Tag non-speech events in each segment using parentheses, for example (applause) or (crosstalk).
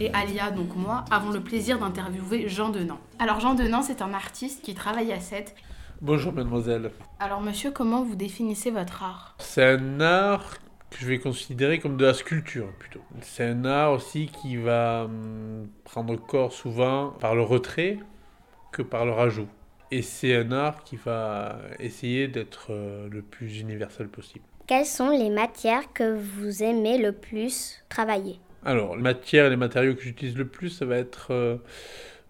et Alia, donc moi, avons le plaisir d'interviewer Jean Denant. Alors Jean Denant, c'est un artiste qui travaille à 7. Bonjour mademoiselle. Alors monsieur, comment vous définissez votre art? C'est un art que je vais considérer comme de la sculpture plutôt. C'est un art aussi qui va hum, prendre corps souvent par le retrait que par le rajout. Et c'est un art qui va essayer d'être euh, le plus universel possible. Quelles sont les matières que vous aimez le plus travailler? Alors, les matières et les matériaux que j'utilise le plus, ça va être euh,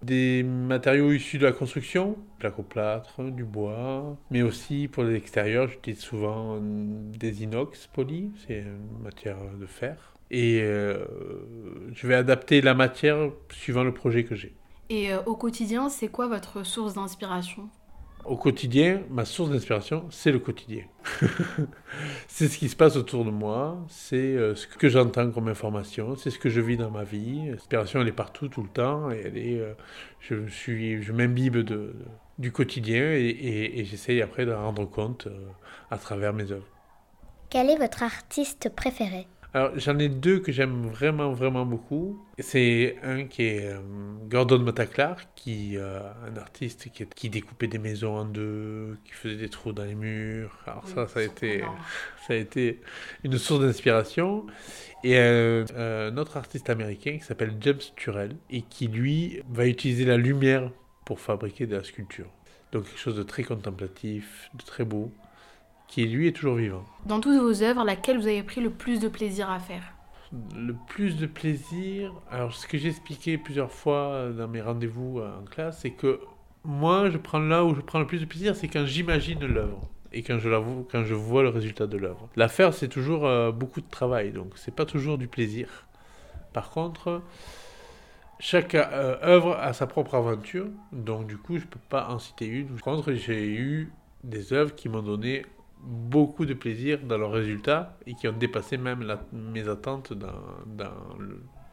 des matériaux issus de la construction, plaque-au-plâtre, du bois, mais aussi pour les extérieurs, j'utilise souvent des inox polis, c'est une matière de fer. Et euh, je vais adapter la matière suivant le projet que j'ai. Et euh, au quotidien, c'est quoi votre source d'inspiration? Au quotidien, ma source d'inspiration, c'est le quotidien. (laughs) c'est ce qui se passe autour de moi, c'est euh, ce que j'entends comme information, c'est ce que je vis dans ma vie. L'inspiration, elle est partout, tout le temps, et elle est, euh, je suis, je m'imbibe du quotidien et, et, j'essaye après de rendre compte euh, à travers mes œuvres. Quel est votre artiste préféré? Alors, j'en ai deux que j'aime vraiment, vraiment beaucoup. C'est un qui est euh, Gordon Mataclar, qui euh, un artiste qui, qui, découpait des maisons en deux, qui faisait des trous dans les murs. Alors ça, ça a été, (laughs) ça a été une source d'inspiration. Et un, un autre artiste américain qui s'appelle James Turrell et qui lui va utiliser la lumière pour fabriquer de la sculpture. Donc quelque chose de très contemplatif, de très beau qui lui est toujours vivant. Dans toutes vos œuvres, laquelle vous avez pris le plus de plaisir à faire? Le plus de plaisir, alors ce que j'ai expliqué plusieurs fois dans mes rendez-vous en classe, c'est que moi, je prends là où je prends le plus de plaisir, c'est quand j'imagine l'œuvre et quand je la vois, quand je vois le résultat de l'œuvre. La faire, c'est toujours euh, beaucoup de travail, donc c'est pas toujours du plaisir. Par contre, chaque euh, œuvre a sa propre aventure, donc du coup, je peux pas en citer une. Par contre, j'ai eu des œuvres qui m'ont donné beaucoup de plaisir dans leurs résultats et qui ont dépassé même mes attentes dans, dans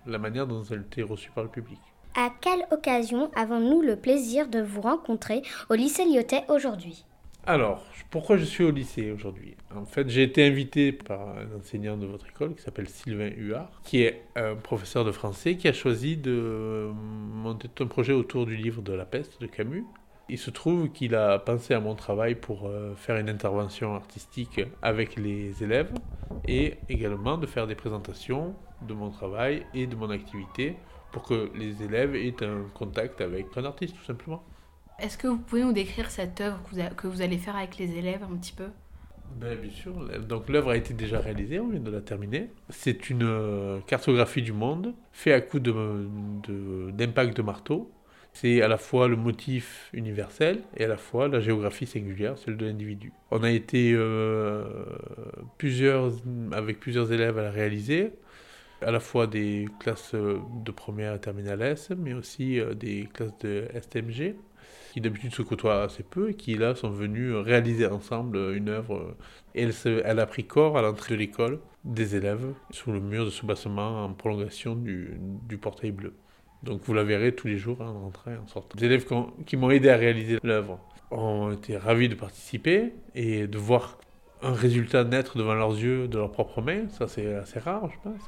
la manière dont elles étaient reçues par le public. À quelle occasion avons-nous le plaisir de vous rencontrer au lycée Lyotet aujourd'hui? Alors, pourquoi je suis au lycée aujourd'hui? En fait, j'ai été invité par un enseignant de votre école qui s'appelle Sylvain Huard, qui est un professeur de français qui a choisi de monter un projet autour du livre de la peste de Camus il se trouve qu'il a pensé à mon travail pour euh, faire une intervention artistique avec les élèves et également de faire des présentations de mon travail et de mon activité pour que les élèves aient un contact avec un artiste tout simplement. Est-ce que vous pouvez nous décrire cette œuvre que vous, allez faire avec les élèves un petit peu? Ben, bien sûr. Donc l'œuvre a été déjà réalisée, on vient de la terminer. C'est une euh, cartographie du monde, fait à coup d'impact de, de marteau, c'est à la fois le motif universel et à la fois la géographie singulière, celle de l'individu. On a été euh, plusieurs, avec plusieurs élèves à la réaliser, à la fois des classes de première et terminale S, mais aussi euh, des classes de STMG, qui d'habitude se côtoient assez peu et qui là sont venus réaliser ensemble une œuvre. Elle, elle a pris corps à l'entrée de l'école des élèves sous le mur de soubassement en prolongation du, du portail bleu. Donc vous la verrez tous les jours en rentrant et en sortant. Les élèves qui m'ont aidé à réaliser l'œuvre ont été ravis de participer et de voir un résultat naître devant leurs yeux de leurs propres mains. Ça, c'est assez rare, je pense.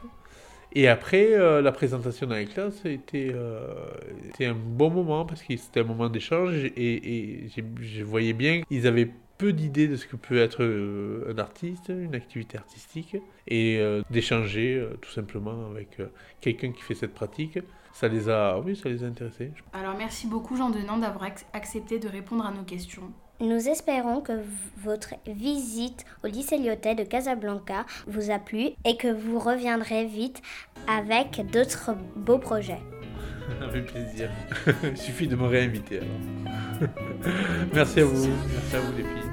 Et après, euh, la présentation dans les classes était, euh, un bon moment parce que c'était un moment d'échange et, et je voyais bien qu'ils avaient peu d'idées de ce que peut être euh, un artiste, une activité artistique, et euh, d'échanger euh, tout simplement avec quelqu'un qui fait cette pratique. Ça les a, oui, ça les a intéressés. Alors merci beaucoup Jean Denant d'avoir accepté de répondre à nos questions. Nous espérons que votre visite au lycée Lyotet de Casablanca vous a plu et que vous reviendrez vite avec d'autres beaux projets. (laughs) Avec plaisir. (laughs) Il suffit de me réinviter alors. (laughs) Merci à vous. Merci à vous les filles.